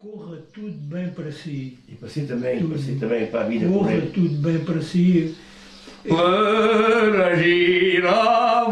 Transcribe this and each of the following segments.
corra tudo bem para si. E para si também, para si também, para a vida Corra corrente. tudo bem para si. Para girar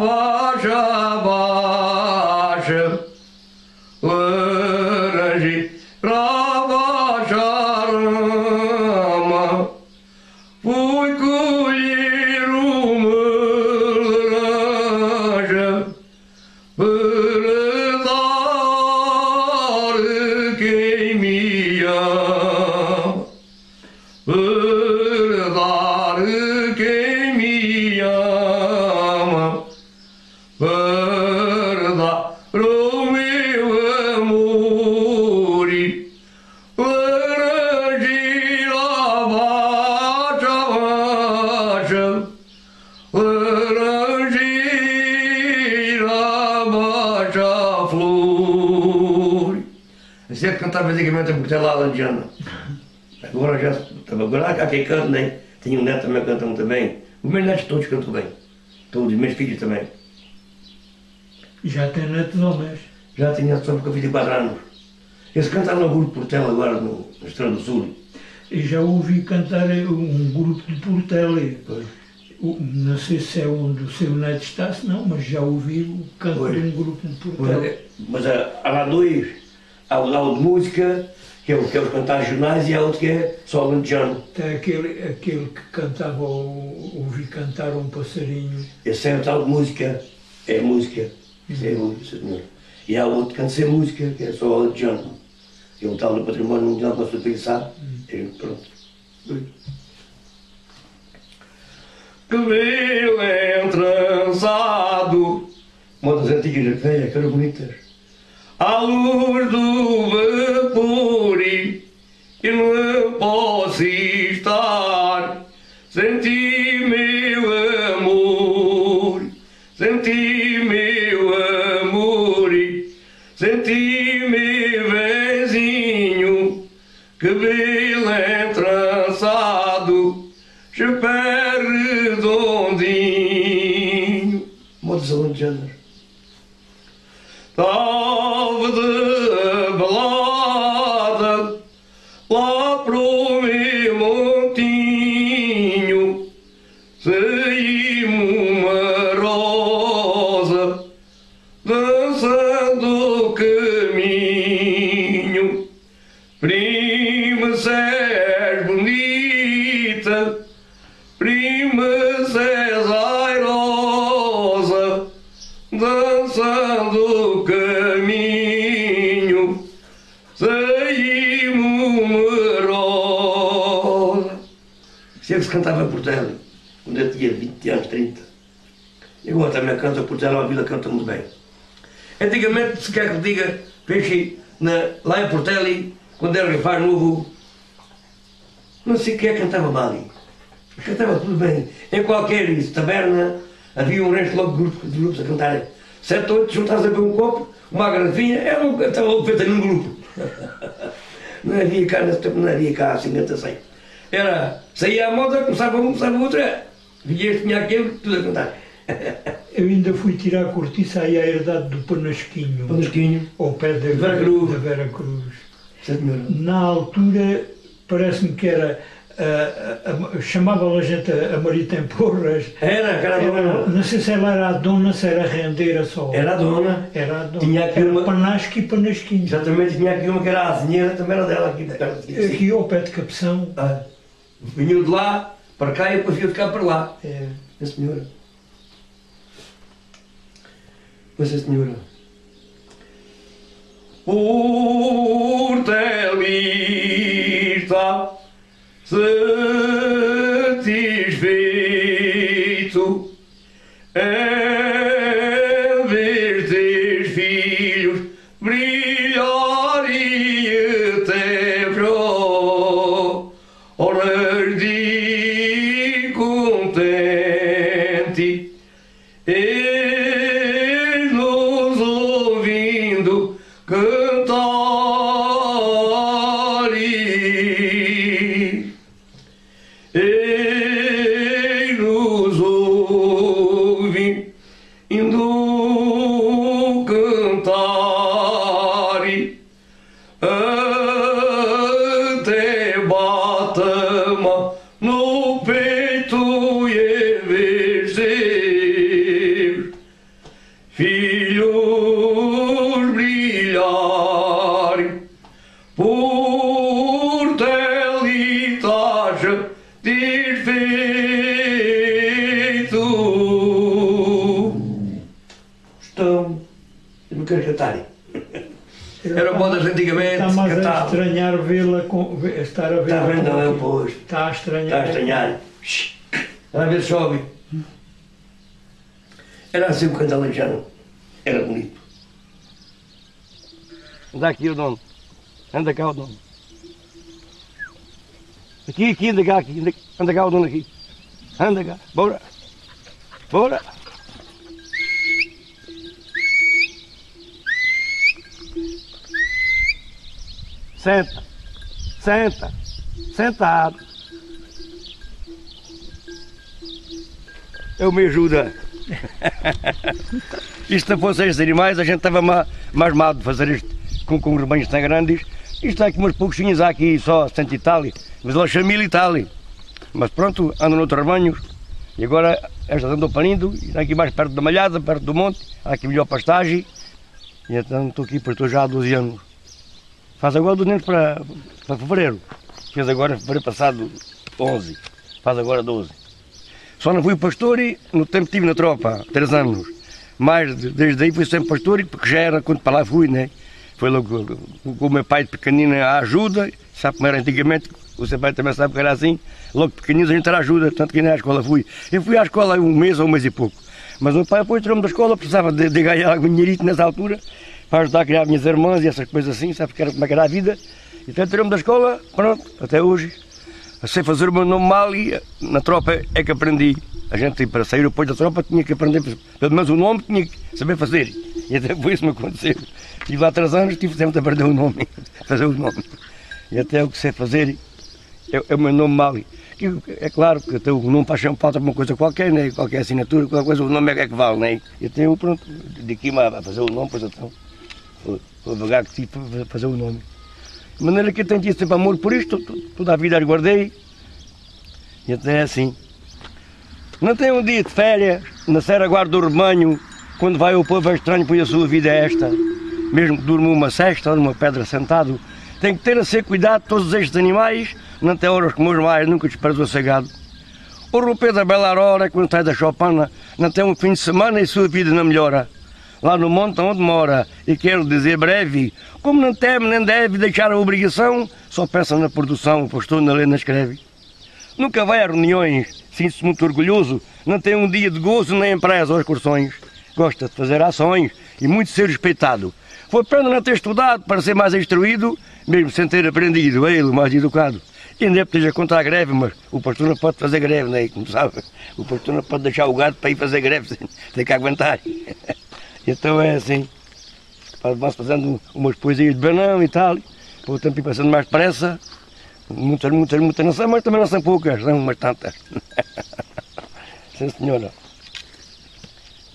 baixa flor. É que cantava antigamente a Portelada Aladiana. Agora já. Agora quem canta, né? Tenho um neto também que canta muito bem. Os meus netos todos cantam bem. Todos, os meus filhos também. Já tem netos homens. Já tinha só porque eu fiz de 4 anos. Eles cantaram no grupo Portela agora no, no Estrela do Sul. E já ouvi cantar um grupo de Portela. O- Não sei se é onde o seu neto está, se não, mas já ouvi o canto Pois. de um grupo de Portela. Mas, mas há, há lá dois. Há o lá o de música, que é o que é os cantares jornais, e há outro que é só alentejano. Até aquele, aquele que cantava, ou- ouvi cantar um passarinho. Esse é o tal de música. É música. Isso é música, senhor. E há outro que canta sem música, que é só alentejano. Que é o tal do património mundial que nós pensar. E pronto. Cabelo entrançado. Modas antigas da velha, que eram bonitas. À luz do vapor e não posso estar Prima, se és airosa dançando o caminho, saímos uma rosa. Isso é que se cantava por Portela, quando eu tinha 20 anos, 30. E agora também canta Portela, a vila canta muito bem. Antigamente, se quer que diga, peixe na, lá em Portela, quando era rapaz novo, não sei quem é cantava mal. ali. Cantava tudo bem. Em qualquer isso, taberna, havia um resto logo de grupos, de grupos a cantarem. Sete, oito, juntados a beber um copo, uma garrafinha, era um, estava logo feita num grupo. Não havia cá nesse tempo, não havia cá assim, canta assim. Era, saía a moda, começava um, começava outro, vinha este, vinha aquele, tudo a cantar. Eu ainda fui tirar a cortiça aí à herdade do Panasquinho, Panasquinho, ao pé da Vera Cruz. da Vera Cruz. Na altura, parece-me que era, ah, chamava a gente a, Marita em Porras. Era, era, a dona. não sei se ela era a dona, se era a rendeira só. Era a dona. Era a dona. Tinha aqui era uma- Panasque e Panasquinho. Exatamente, tinha aqui uma que era a azinheira, também era dela aqui. de aqui. Ao pé de Capção. Ah, Vinham de lá para cá e depois ia ficar para lá. É, A senhora. Mas a senhora. Portelista Say a Está vê-la. vendo, com- não é o pois. Está a estranhar. Está a estranhar. Está a ver chove. Era assim o canto alejano. Era bonito. Anda aqui o dono. Anda cá o dono. Aqui, aqui, anda cá, aqui. anda- Anda cá o dono aqui. Anda cá. Bora. Bora. Senta. Senta. Sentado. Eu me ajuda. Isto não fosse estes animais, a gente estava mal de fazer isto com, com rebanhos tão grandes. Isto há aqui umas pouquinhas, há aqui só 100 e tal, mas mil e tal. Mas pronto, andam noutros rebanhos. E agora estas andam parindo, e aqui mais perto da malhada, perto do monte, há aqui melhor pastagem. E então estou aqui, porque estou já há 12 anos. Faz agora 12 anos para, para fevereiro. Fez agora fevereiro passado 11. Faz agora 12. Só não fui pastor e no tempo que estive na tropa, 3 anos. Mas de- desde aí fui sempre pastor, porque já era quando para lá fui, né? Foi logo com o meu pai de pequenino à ajuda, sabe como era antigamente, o seu pai também sabe que era assim. Logo pequeninos a gente era ajuda, tanto que nem à escola fui. Eu fui à escola um mês ou um mês e pouco. Mas o meu pai depois tirou-me da escola, precisava de, de ganhar algum dinheirito nessa altura, para ajudar a criar minhas irmãs e essas coisas assim, sabe que era, como é era a vida. Então tirou-me da escola, pronto, até hoje. Sei fazer o meu nome mal e na tropa é que aprendi. A gente para sair depois da tropa tinha que aprender, pelo menos o nome tinha que saber fazer. E até foi isso que me aconteceu. Estive lá três anos, tive sempre a aprender o nome, fazer o nome. E até o que sei fazer é, é o meu nome mal. Que É claro que até o nome paixão falta uma coisa qualquer, né? qualquer assinatura, qualquer coisa, o nome é que, é vale. Né? E até eu, pronto, de aqui a fazer o nome, pois então, vou devagar que tive para fazer o nome. De maneira que eu tenho tido sempre amor por isto, to- toda a vida guardei. E até é assim. Não tem um dia de férias, na Serra Guarda do Rebanho, quando vai o povo é estranho, pois a sua vida é esta. Mesmo que durma uma cesta numa pedra sentado, tem que ter a ser cuidado todos estes animais, não tem horas como os mais, nunca desprezou ser gado. O romper da bela aurora, quando sai da chopana, não tem um fim de semana e sua vida não melhora. Lá no monte onde mora, e quero dizer breve, como não teme nem deve deixar a obrigação, só pensa na produção, o pastor na lei escreve. Nunca vai a reuniões, sinto-se muito orgulhoso, não tem um dia de gozo nem empresa ou excursões. Gosta de fazer ações e muito ser respeitado. Foi pena não ter estudado para ser mais instruído, mesmo sem ter aprendido, é ele mais educado. E ainda esteja contra a greve, mas o pastor não pode fazer greve, né? como sabe. O pastor não pode deixar o gado para ir fazer greve, tem que aguentar. Então é assim. Fazendo umas poesias de banão e tal, para o tempo ir passando mais depressa. Muitas, muitas, muitas não são, mas também não são poucas, são umas tantas. Sim, senhora.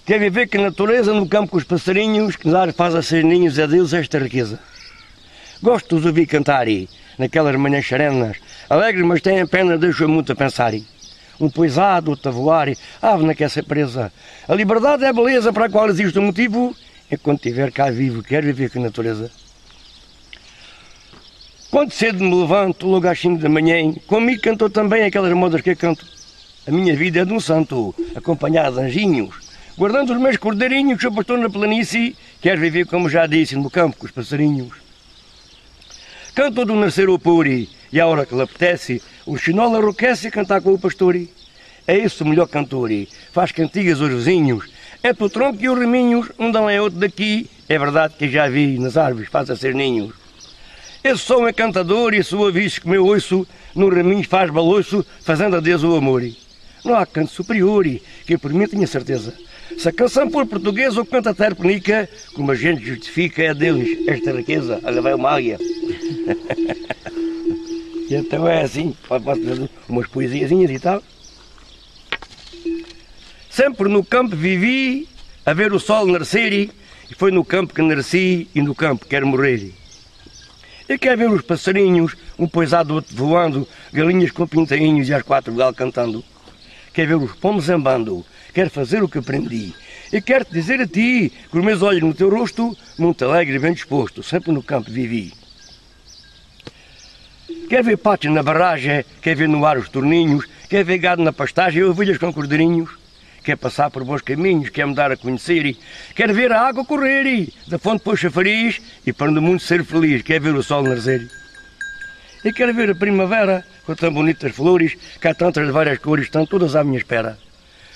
Quer viver que a natureza no campo com os passarinhos, que dar faz a ser ninhos a Deus esta riqueza. Gosto de os ouvir cantarem, naquelas manhãs serenas, alegres, mas têm pena, deixam muito a pensarem. Um poisado, outro a ave não quer ser presa. A liberdade é a beleza para a qual existe um motivo, enquanto estiver cá vivo, quer viver com a natureza. Quando cedo me levanto, logo às 5 da manhã, comigo cantou também aquelas modas que eu canto. A minha vida é de um santo, acompanhado de anjinhos, guardando os meus cordeirinhos que eu pastor na planície, quer viver, como já disse, no campo com os passarinhos. Canto do nascer ao puri, e a hora que lhe apetece, o chinol arroquece a cantar com o pastor. É isso o melhor cantor, faz cantigas aos vizinhos, é do tronco e os reminhos, um dão é outro daqui, é verdade que já vi nas árvores, faz a ser ninhos. Esse som é cantador e sua vez que meu ouço no raminho faz baloiço, fazendo a Deus o amor. Não há canto superior que por mim tenha certeza. Se a canção for portuguesa ou canta terpenica, como a gente justifica é deles esta riqueza. Olha, vai uma águia. e então é assim, fazer umas poesiazinhas e tal. Sempre no campo vivi a ver o sol nascer e foi no campo que nasci e no campo quero morrer. Eu quero ver os passarinhos, um poisado outro voando, galinhas com pintainhos e as quatro gal cantando. Quero ver os pombos zambando, quero fazer o que aprendi. E quero dizer a ti, com os meus olhos no teu rosto, muito alegre e bem disposto, sempre no campo vivi. Quer ver pátios na barragem, quer ver no ar os torninhos, quer ver gado na pastagem ovelhas com cordeirinhos. quer passar por bons caminhos, quer me dar a conhecer, quer ver a água correr, da fonte para o chafariz e para o mundo ser feliz, quer ver o sol nascer. E quero ver a primavera com tão bonitas flores, que há tantas de várias cores, estão todas à minha espera.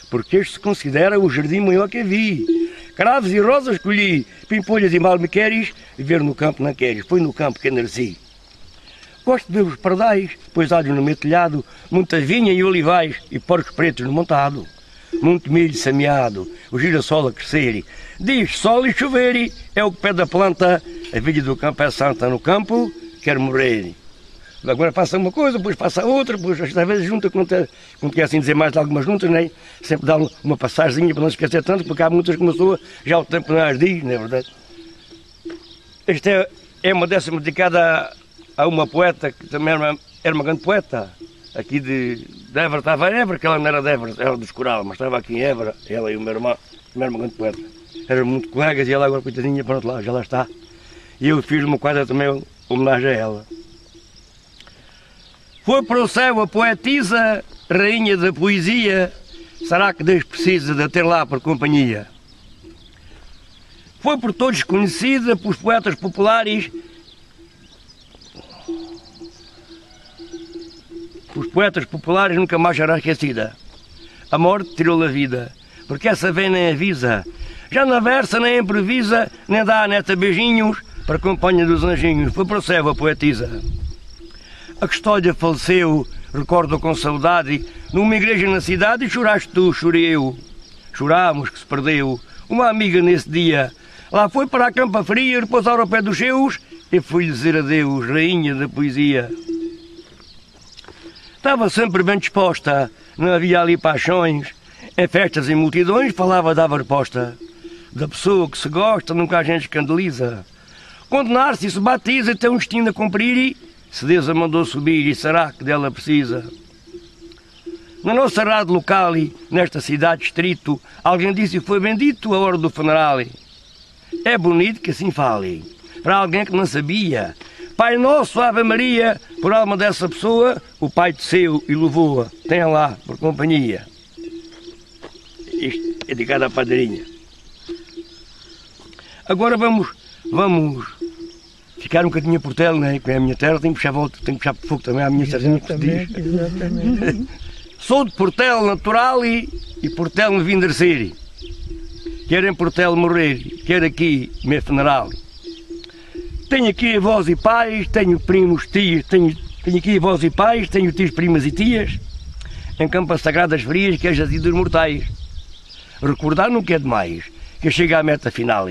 Porque este se considera o jardim maior que vi. Cravos e rosas colhi, pimpolhas e mal me queres, ver no campo não queres, foi no campo que nasci. Gosto de ver os pardais, pois há no meu telhado, muita vinha e olivais e porcos pretos no montado. Muito milho semeado, o girassol a crescer, diz sol e chover, é o que pede a planta, a vida do campo é santa, no campo quer morrer. Agora passa uma coisa, depois passa outra, depois às vezes junta, quando quer assim dizer mais de algumas juntas, né? sempre dá uma passagemzinha para não esquecer tanto, porque há muitas que uma pessoa já o tempo não as diz, não é verdade? Esta é, é uma décima dedicada a uma poeta que também era uma, era uma grande poeta, aqui de, de Évora, estava em Évora, que ela não era de Évora, era dos Coral, mas estava aqui em Évora, ela e o meu irmão, também era uma grande poeta. Eram muito colegas e ela agora, coitadinha, pronto lá, já lá está. E eu fiz uma quadra também homenagem a ela. Foi para o céu a poetisa, rainha da poesia, será que Deus precisa de ter lá por companhia? Foi por todos conhecida, pelos poetas populares os poetas populares nunca mais será esquecida. A morte tirou-lhe a vida, porque essa vem nem avisa. Já na versa nem improvisa, nem dá a neta beijinhos, para companhia dos anjinhos, foi para o céu a poetisa. A custódia faleceu, recordo com saudade, numa igreja na cidade e choraste tu, chorei eu. Chorámos que se perdeu uma amiga nesse dia. Lá foi para a campa fria repousar ao pé dos seus e fui-lhe dizer adeus, rainha da poesia. Estava sempre bem disposta, não havia ali paixões. Em festas e multidões falava dava resposta. Da pessoa que se gosta nunca a gente escandaliza. Condenar-se e se batiza tem um destino a cumprir se Deus a mandou subir e será que dela precisa. Na nossa rádio local, nesta cidade distrito, alguém disse foi bendito a hora do funeral. É bonito que assim fale. Para alguém que não sabia, Pai Nosso, Ave Maria, por alma dessa pessoa, o Pai desceu e louvou-a. Tenha lá, por companhia. Isto é de cada padrinha. Agora vamos, vamos ficar um bocadinho por tela, né? que é a minha terra, tenho que puxar volta, tenho que puxar fogo também à minha terra. Exatamente, exatamente. Sou de Portel natural e, e Portel me vim descer. Quer em Portel morrer, quer aqui, meu funeral. Tenho aqui avós e pais, tenho primos, tios, tenho, tenho aqui avós e pais, tenho tios, primas e tias, em campas sagradas frias que é jazidos mortais. Recordar nunca é demais, que chega à meta final.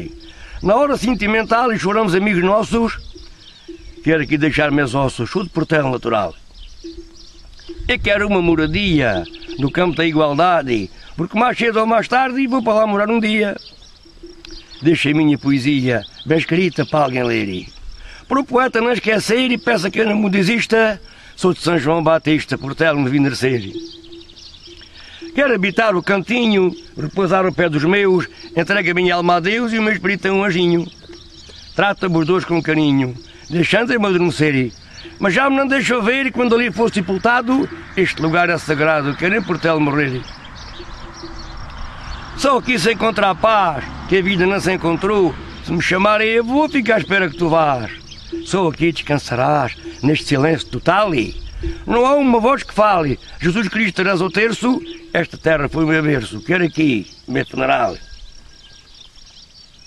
Na hora sentimental e choramos amigos nossos, quero aqui deixar meus ossos, tudo por terra natural. Eu quero uma moradia no campo da igualdade, porque mais cedo ou mais tarde vou para lá morar um dia. Deixa a minha poesia bem escrita para alguém ler. Para o poeta não esquecer e peça que eu não desista, sou de São João Batista, por telo me vim nascer. Quero habitar o cantinho, repousar o pé dos meus, entrega minha alma a Deus e o meu espírito é um anjinho. Trata-me os dois com carinho, deixando-me adormecer. Mas já me não deixou ver quando ali fosse sepultado, este lugar é sagrado, quero por telo morrer. Só aqui se encontrar paz, que a vida não se encontrou. Se me chamarem, eu vou ficar à espera que tu vás. Só aqui descansarás, neste silêncio total. Não há uma voz que fale. Jesus Cristo terás o terço, esta terra foi o meu berço. Quero aqui, meu funeral.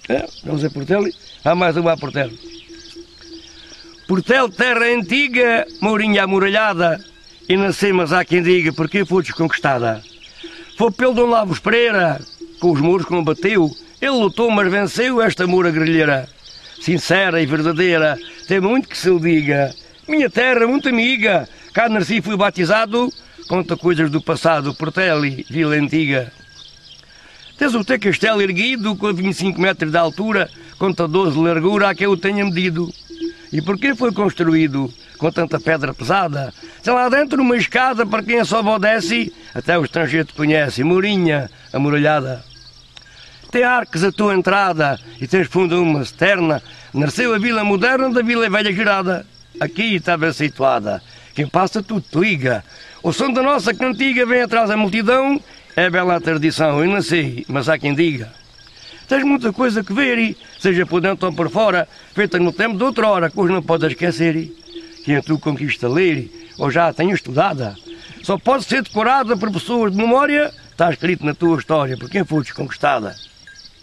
É, vamos a Portel? Há mais uma a Portel. Portel, terra antiga, mourinha amuralhada, e nasceu, mas há quem diga, porque foi desconquistada. Foi pelo Dom Lavos Pereira, com os muros combateu. Ele lutou, mas venceu esta mura grelheira. Sincera e verdadeira, tem muito que se lhe diga. Minha terra, muito amiga, cá nasci fui batizado, conta coisas do passado, Porteli, Vila Antiga. Tens o teu castelo erguido, com 25 metros de altura, conta 12 de largura, a que eu tenha medido. E por que foi construído com tanta pedra pesada? Tem lá dentro uma escada para quem só obedece, até o estrangeiro te conhece, Mourinha, amuralhada. Tem arcos a tua entrada e tens fundo uma cisterna. Nasceu a vila moderna da vila velha girada. Aqui estava situada. Quem passa tudo te liga. O som da nossa cantiga vem atrás da multidão. É bela a tradição, eu não sei, mas há quem diga. Tens muita coisa que ver, seja por dentro ou por fora, feita no tempo de outrora, que hoje não podes esquecer. Que em tu conquista ler, ou já a tenho estudada, só pode ser decorada por pessoas de memória, está escrito na tua história, por quem foste conquistada.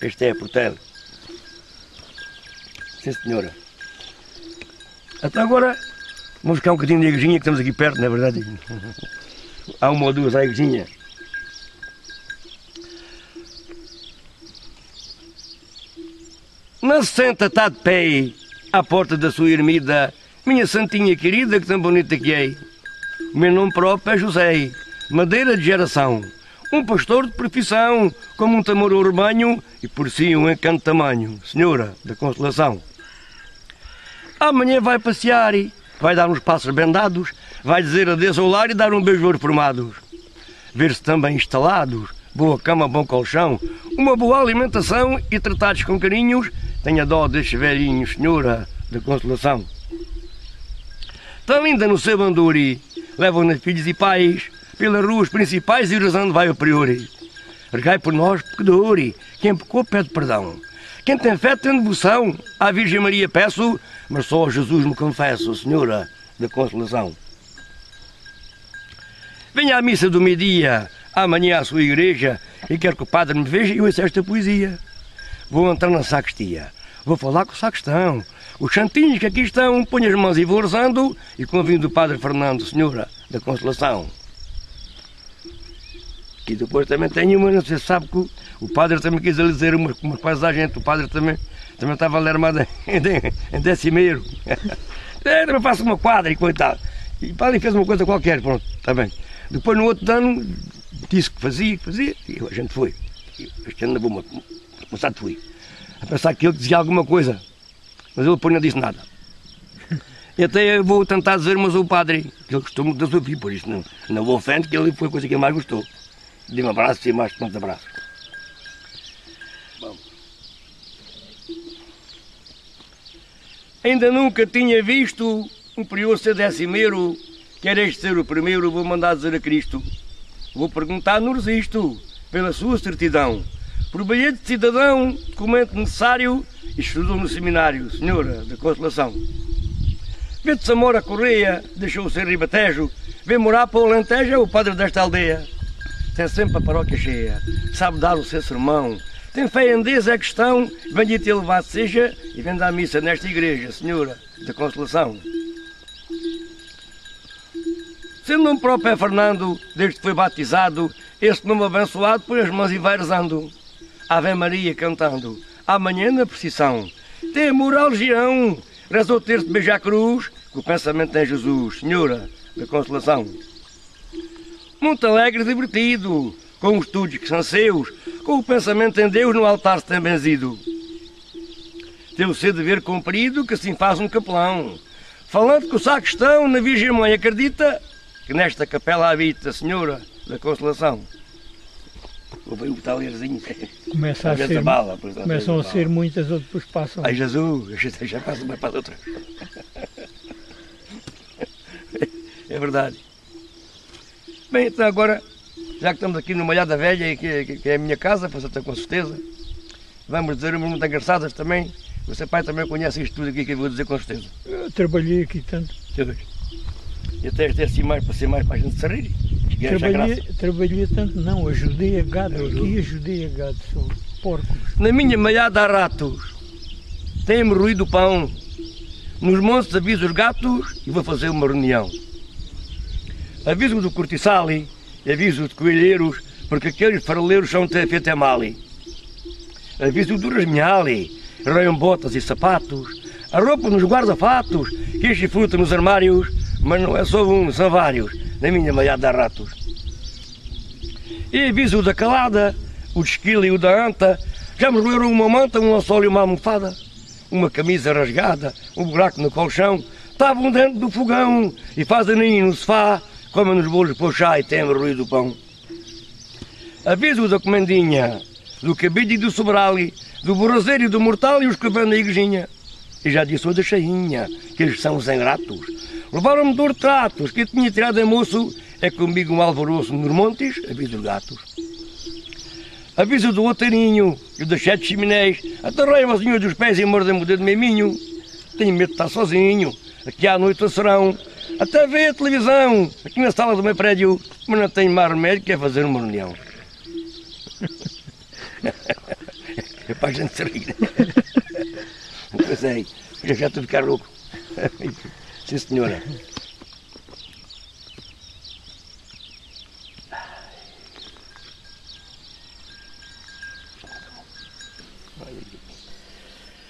Este é a Portela. Sim, senhora. Até agora, vamos buscar um bocadinho de igrejinha que estamos aqui perto, não é verdade? Há uma ou duas à igrejinha. Se senta, está de pé, à porta da sua ermida, minha santinha querida, que tão bonita que é. O meu nome próprio é José, madeira de geração, um pastor de profissão, como um tamor ao rebanho e por si um encanto tamanho, senhora da consolação. Amanhã vai passear e vai dar uns passos bendados, vai dizer adeus ao lar e dar um beijo aos formados. Ver-se também instalados, boa cama, bom colchão, uma boa alimentação e tratados com carinhos, tenha dó destes velhinhos, senhora da consolação. Tão linda no seu banduri, levam-na filhos e pais, pelas ruas principais e rezando vai o priori. Regai por nós, pecadores, quem pecou pede perdão. Quem tem fé tem devoção, à Virgem Maria peço, mas só a Jesus me confesso, Senhora da Consolação. Venha à missa do meio-dia, amanhã à sua igreja, e quero que o padre me veja e ouça esta poesia. Vou entrar na sacristia, vou falar com o sacristão. Os santinhos que aqui estão, ponho as mãos e vou rezando, e convido o padre Fernando, Senhora da Consolação. E depois também tem uma, não sei se sabe que o, padre também quis lhe dizer uma, uma gente, o padre também, também estava ali armado em, em decimeiro. também faço uma quadra e coitado. E o padre fez uma coisa qualquer, pronto, está bem. Depois no outro ano disse que fazia, que fazia, e a gente foi. Este ano vou começar a fui. A pensar que ele dizia alguma coisa, mas ele depois não disse nada. E até vou tentar dizer, mas o padre, que ele gostou muito da sua filha, por isso não, não vou ofender, que ele foi a coisa que ele mais gostou. Dê um abraço e mais tantos abraços. Bom. Ainda nunca tinha visto um prior ser decimeiro, quer este ser o primeiro, vou mandar dizer a Cristo. Vou perguntar, não resisto, pela sua certidão. Por bilhete de cidadão, documento necessário, estudou no seminário, Senhora da Consolação. Vê de Samora Correia, deixou ser ribatejo, vem morar para o Alentejo, é o padre desta aldeia tem sempre a paróquia cheia, sabe dar o seu sermão, tem fé em Deus é questão, bendito e elevado seja, e vem dar missa nesta igreja, Senhora da Consolação. Sendo um próprio é Fernando, desde que foi batizado, este nome abençoado por as mãos e vai rezando. Ave Maria cantando, amanhã na precisão, tem amor à legião, terço de beijar a cruz, que o pensamento é Jesus, Senhora da Consolação muito alegre e divertido, com os estudos que são seus, com o pensamento em Deus no altar se tem benzido. O seu dever cumprido que assim faz um capelão, falando que o sacristão na Virgem Mãe acredita que nesta capela habita a Senhora da Consolação. Vou ver o talerzinho. Começa a ser, bala, começam a ser muitas, outras depois passam. Ai Jesus, já passa uma para outra. É verdade. Bem, então agora, já que estamos aqui no Malhada Velha, que, que, é a minha casa, você tem com certeza, vamos dizer umas muito engraçadas também. Você pai também conhece isto tudo aqui que eu vou dizer com certeza. Eu trabalhei aqui tanto. E até ter assim mais para ser mais para a gente se rir. Trabalhei, trabalhei tanto, não, ajudei a gado, aqui ajudei a gado, sou porcos. Na minha malhada há ratos, tem-me ruído o pão. Nos montes aviso os gatos e vou fazer uma reunião. Aviso do cortiçali, aviso de coelheiros, porque aqueles faroleiros são feito mal. Aviso do rasminhali, reiam botas e sapatos, a roupa nos guarda-fatos, que enche fruta nos armários, mas não é só um, são vários, na minha maiada de ratos. E aviso da calada, o de esquilo e o da anta, já me roeram uma manta, um lençol e uma almofada, uma camisa rasgada, um buraco no colchão, estavam dentro do fogão e fazem ninho no sofá, comem nos bolos para o chá e tem ruído do pão. Aviso da comendinha, do cabide e do sobrali, do borrazeiro e do mortal e os que vêm na igrejinha. E já disse o da cheinha, que eles são os ingratos. Levaram-me de retratos, que eu tinha tirado a moço, é comigo um alvoroço nos montes, aviso os gatos. Avisa do outeirinho e das sete chiminés. Aterrei-me senhor dos pés e mordem-me o dedo meminho. Tenho medo de estar sozinho. Aqui à noite serão. Até ver a televisão. Aqui na sala do meu prédio. Mas não tenho mais remédio que é fazer uma reunião. É para a gente se rir. Eu sei. Já já estou a ficar louco. Sim, senhora.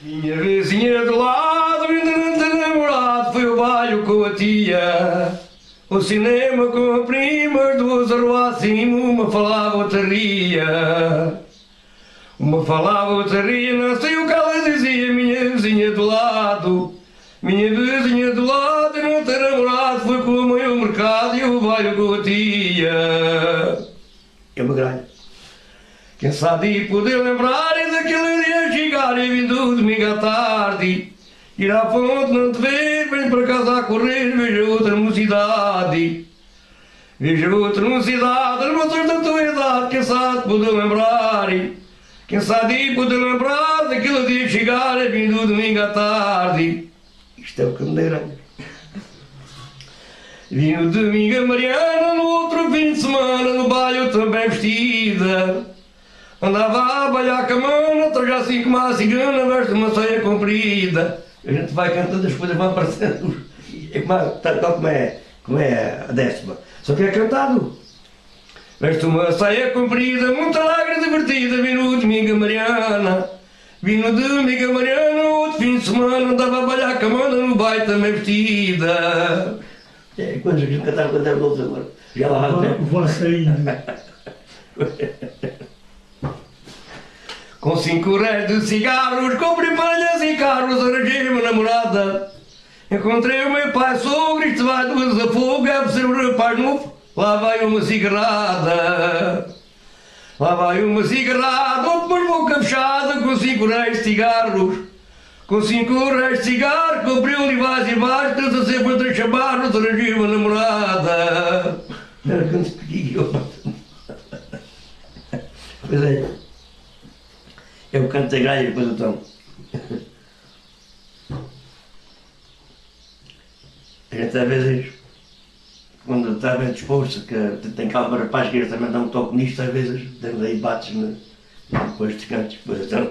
Minha vizinha do lado, com a tia. O cinema com a prima, duas arruacimo, uma falava, outra ria. Uma falava, outra ria, não sei o que ela dizia, minha vizinha do lado. Minha vizinha do lado, não ter namorado, foi com a mãe ao mercado e o baile com a tia. É uma grande. Quem sabe poder lembrar daquele dia chegar e vindo domingo à tarde. Ir à fonte não te ver, para casa correr, veja outra mocidade. Veja outra mocidade, moças da tua idade, quem sabe poder lembrar. Quem sabe poder lembrar daquele dia chegar e vindo domingo à tarde. Isto é o candeeiro. Vinha domingo a Mariana, no outro fim de semana, no baile também vestida. Andava a balhar com a mão, outra já assim como a cigana, veste uma saia comprida. A gente vai cantando, as coisas vão aparecendo. É como, tal, tal como, é, como é a décima. Só que é cantado. Veste uma saia comprida, muito alegre e divertida, vi no domingo a Mariana. Vi no domingo a Mariana, outro fim de semana, andava a balhar com a mão, no baile também vestida. É, quando a gente cantava novo agora. Já lá vai Vou saindo. Com cinco réis de cigarros, comprei palhas e carros, arranjei uma namorada. Encontrei o meu pai sogro, isto vai duas a fogo, é ser um rapaz novo, lá vai uma cigarrada. Lá vai uma cigarrada, uma boca fechada, com cinco réis de cigarros. Com cinco réis de cigarro, comprei um livais e baixo, a sempre três chamarros, arranjei uma namorada. Era quando pequeno. Pois é. É o canto da e depois o tom. A gente às vezes, quando está bem disposto, que tem calma rapaz que também dá um toque nisto, às vezes temos aí bates-me depois dos cantos. Depois então.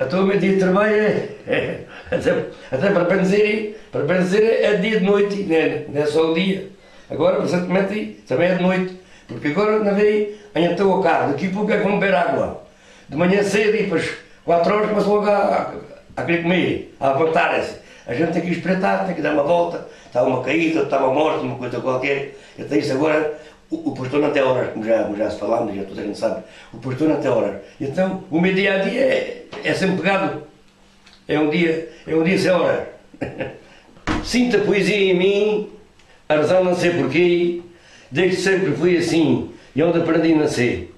Então o meu dia de trabalho é, é até, até para benzer, para benzer é dia de noite, não é, não é só o dia. Agora, recentemente, também é de noite, porque agora não veio, então o carro, daqui a pouco é como beber água de manhã cedo e depois 4 horas começam logo a, a, querer comer, a levantarem-se. A gente tem que espreitar, tem que dar uma volta, está uma caída, está uma morte, uma coisa qualquer. Então isso agora, o, o até horas, como já, como já se falámos, já toda a gente sabe, o portão até horas. Então o meu dia a dia é, é sempre pegado. É um dia, é um dia sem hora. Sinto a poesia em mim, a razão não sei porquê, desde sempre fui assim, e onde aprendi a nascer.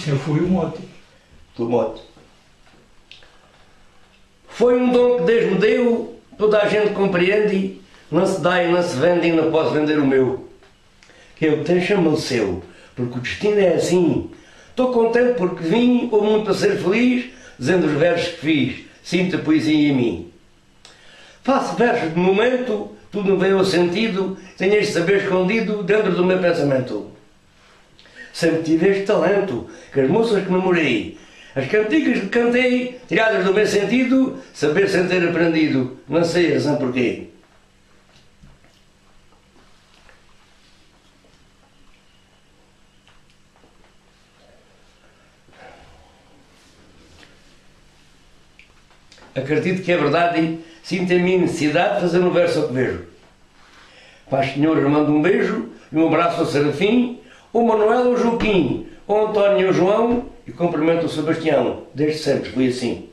Isso foi o mote. Do mote. Foi um dom que Deus me deu, toda a gente compreende, não se dá e não se vende e não posso vender o meu. Que eu tenho chama o seu, porque o destino é assim. Estou contente porque vim ao mundo para ser feliz, dizendo os versos que fiz, sinto a poesia em mim. Faço versos de momento, tudo me veio ao sentido, tenho este saber escondido dentro do meu pensamento sempre tive este talento, que as moças que namorei, as cantigas que cantei, tiradas do meu sentido, saber sem ter aprendido, não sei a razão porquê. Acredito que é verdade, sinto a minha necessidade de fazer um verso ao que vejo. Paz Senhor, mando um beijo e um abraço ao Serafim o Manuel, o Joaquim, o António e o João e cumprimento o Sebastião. Desde sempre fui assim.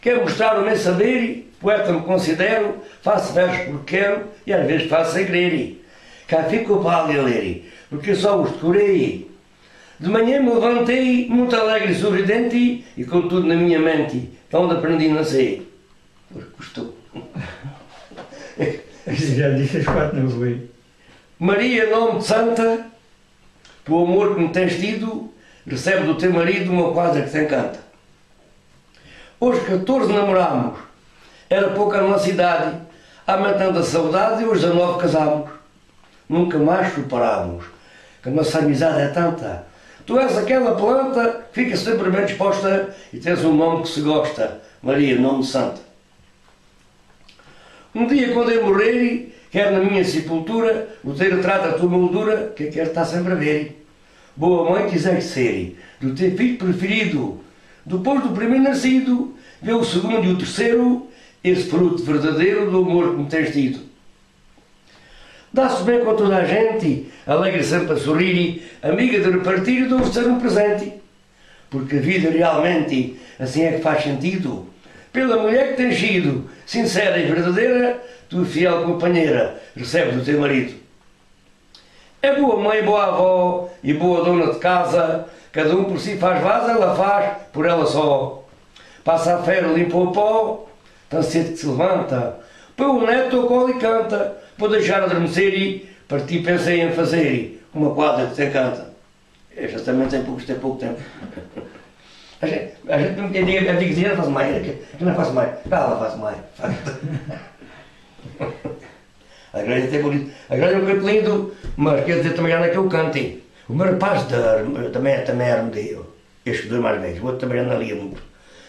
Quero mostrar o meu saber, poeta me considero, faço versos porque quero e às vezes faço sem querer. Cá fico ali a ler, porque só os decorei. De manhã me levantei, muito alegre e sorridente, e com tudo na minha mente, onde aprendi a nascer. Pois custou. Já disse as quatro, não foi? Maria, nome de santa, pelo amor que me tens tido, recebe do teu marido uma quadra que te encanta. Hoje 14 namorámos, era pouca a nossa idade, há tanta saudade e hoje 19 casámos. Nunca mais superámos, que a nossa amizade é tanta. Tu és aquela planta que fica sempre bem disposta e tens um nome que se gosta, Maria, nome santa. Um dia, quando eu morrer, quer na minha sepultura, o teu retrato, a tua moldura, que eu quero estar sempre a ver. Boa mãe quiseste ser, do teu filho preferido, depois do primeiro nascido, vê o segundo e o terceiro, esse fruto verdadeiro do amor que me tens tido. Dá-se bem com toda a gente, alegre sempre a sorrir, amiga de repartir, de oferecer um presente. Porque a vida realmente assim é que faz sentido. Pela mulher que tens sido, sincera e verdadeira, tua fiel companheira, recebe do teu marido. É boa mãe, boa avó e boa dona de casa, cada um por si faz vaza, ela faz por ela só. Passa a ferro, limpa o pó, tão cedo que se levanta, põe o neto ao colo e canta, vou deixar adormecer e partir pensei em fazer uma quadra que te encanta. Esta também tem pouco, tem pouco tempo. A gente, a gente eu digo, ela faz mais, que não faz mais, ela faz mais. A igreja é até bonito. A igreja é um canto lindo, mas quer dizer também anda que eu cante. O meu rapaz de, também, também era meio. Este dois mais velhos, o outro também anda ali muito.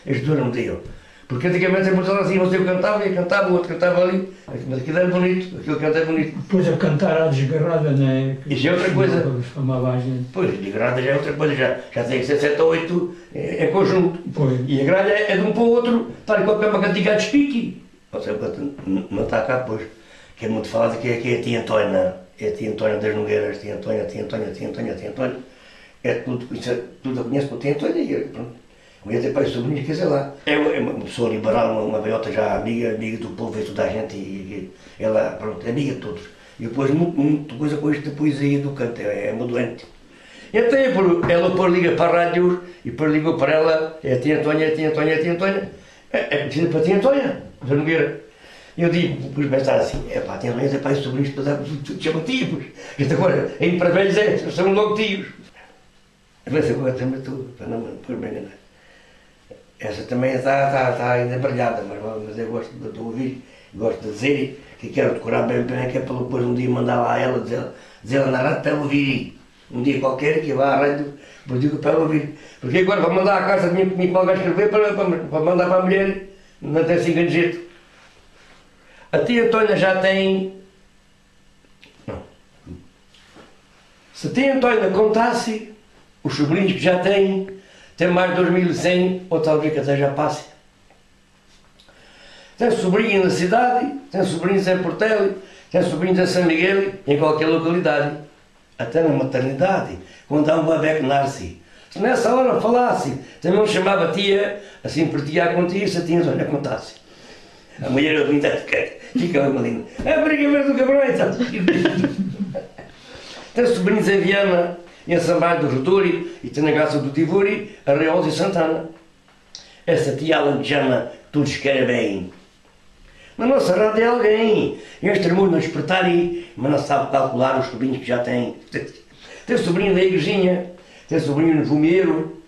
Este dois não meio. Porque antigamente em Portugal assim, você cantava e cantava, o outro cantava ali, mas aquilo era bonito, aquilo canto é bonito. Depois a cantar à desgarrada, não é? Isso é outra coisa. Chamava a gente. Pois, de grada já é outra coisa, já, já tem que ser 7 ou 8 em conjunto. Pois. E a gralha é de um para o outro, tal qual que é uma cantiga de espique. Ou seja, não está cá, pois. Que é muito falado que é, que é a tia Antónia, é a tia Antónia das Nogueiras, tia Antónia, tia Antónia, tia Antónia, tia Antónia. É tudo, é, tudo eu conheço por tia Antónia e pronto. Mulher tem pai sobrinhos, quer dizer lá. É uma, é pessoa liberal, uma, uma velhota já amiga, amiga do povo, e toda a gente, e, e ela, pronto, é amiga de todos. E depois, muito, muito coisa com de poesia do canto, é, é uma doente. Então ela por liga para a rádio e por ligou para ela, é a tia Antônia, é a tia Antônia, é a tia Antônia. É, é para a tia Antônia, da Nogueira. E eu digo, depois pensar assim, é pá, a tia Antônia é pai sobre isto, para dar, chamam tios. Isto agora, em para velhos é, são logo tios. Mas agora também tudo, para não bem enganar. Essa também está, está, está ainda brilhada, mas, mas eu gosto de, ouvir, gosto de dizer que quero decorar bem bem, que é para depois um dia mandar lá a ela, dizer, dizer ela na rádio para ela ouvir. Um dia qualquer que vá à rádio, depois digo para ela ouvir. Porque agora para mandar a carta de mim que vai escrever para, para, para mandar para a mulher, não tem assim grande jeito. A tia Antônia já tem. Não. Se a tia Antônia contasse os sobrinhos que já tem, tem mais de 2100, ou talvez que até já passe. Tem sobrinhos na cidade, tem sobrinhos em Portela, tem sobrinhos em São Miguel, em qualquer localidade. Até na maternidade, quando há um bebê que nasce. Nessa hora falasse, também me chamava tia, assim partilhar contigo, se a tia Antônia contasse. A mulher ouvinte fica uma linda. É briga ver do cabrão então. Tem sobrinhos em Viana, em Sambaio do Returi e tem na Graça do Tivuri, Arreols e Santana. Essa tia alentejana todos querem bem. Na nossa rádio é alguém. Este amor não despertar e, mas não sabe calcular os sobrinhos que já tem. Tem sobrinho da igrejinha, tem sobrinho no Vumieiro,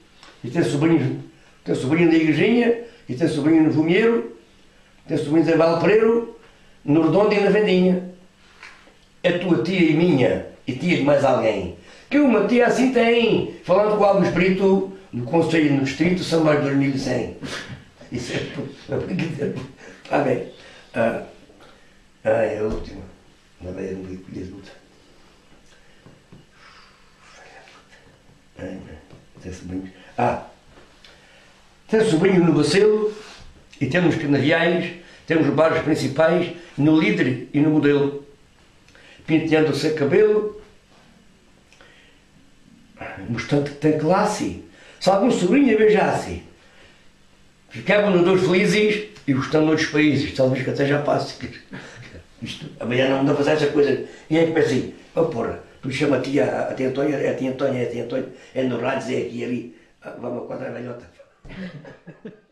e tem sobrinho, tem sobrinho da igrejinha, e tem sobrinho no Vumieiro, tem sobrinho em Valpereiro, no Redondo e na Vendinha. É tua tia e minha, e tia de mais alguém. Que uma tia assim tem, falando com algum espírito do Conselho no Distrito, são mais de 2100. Isso é, é Está bem. Ah, ah, é a última. Na beira do bico de luta. Tem sobrinhos. Ah, tem sobrinho no Bacelo e temos canaviais, temos bares principais no líder e no modelo. Penteando o seu cabelo, mostrando que tem classe. Se algum sobrinho beijasse, ficavam nos dois felizes e gostando de outros países, talvez que até já passe. Isto, amanhã não anda a fazer essa coisa. E é que pensei, oh porra, tu chama a tia, a tia Antônia, é a tia Antônia, é a tia Antônia, é no rádio, é aqui ali, ah, vamos a quadra velhota.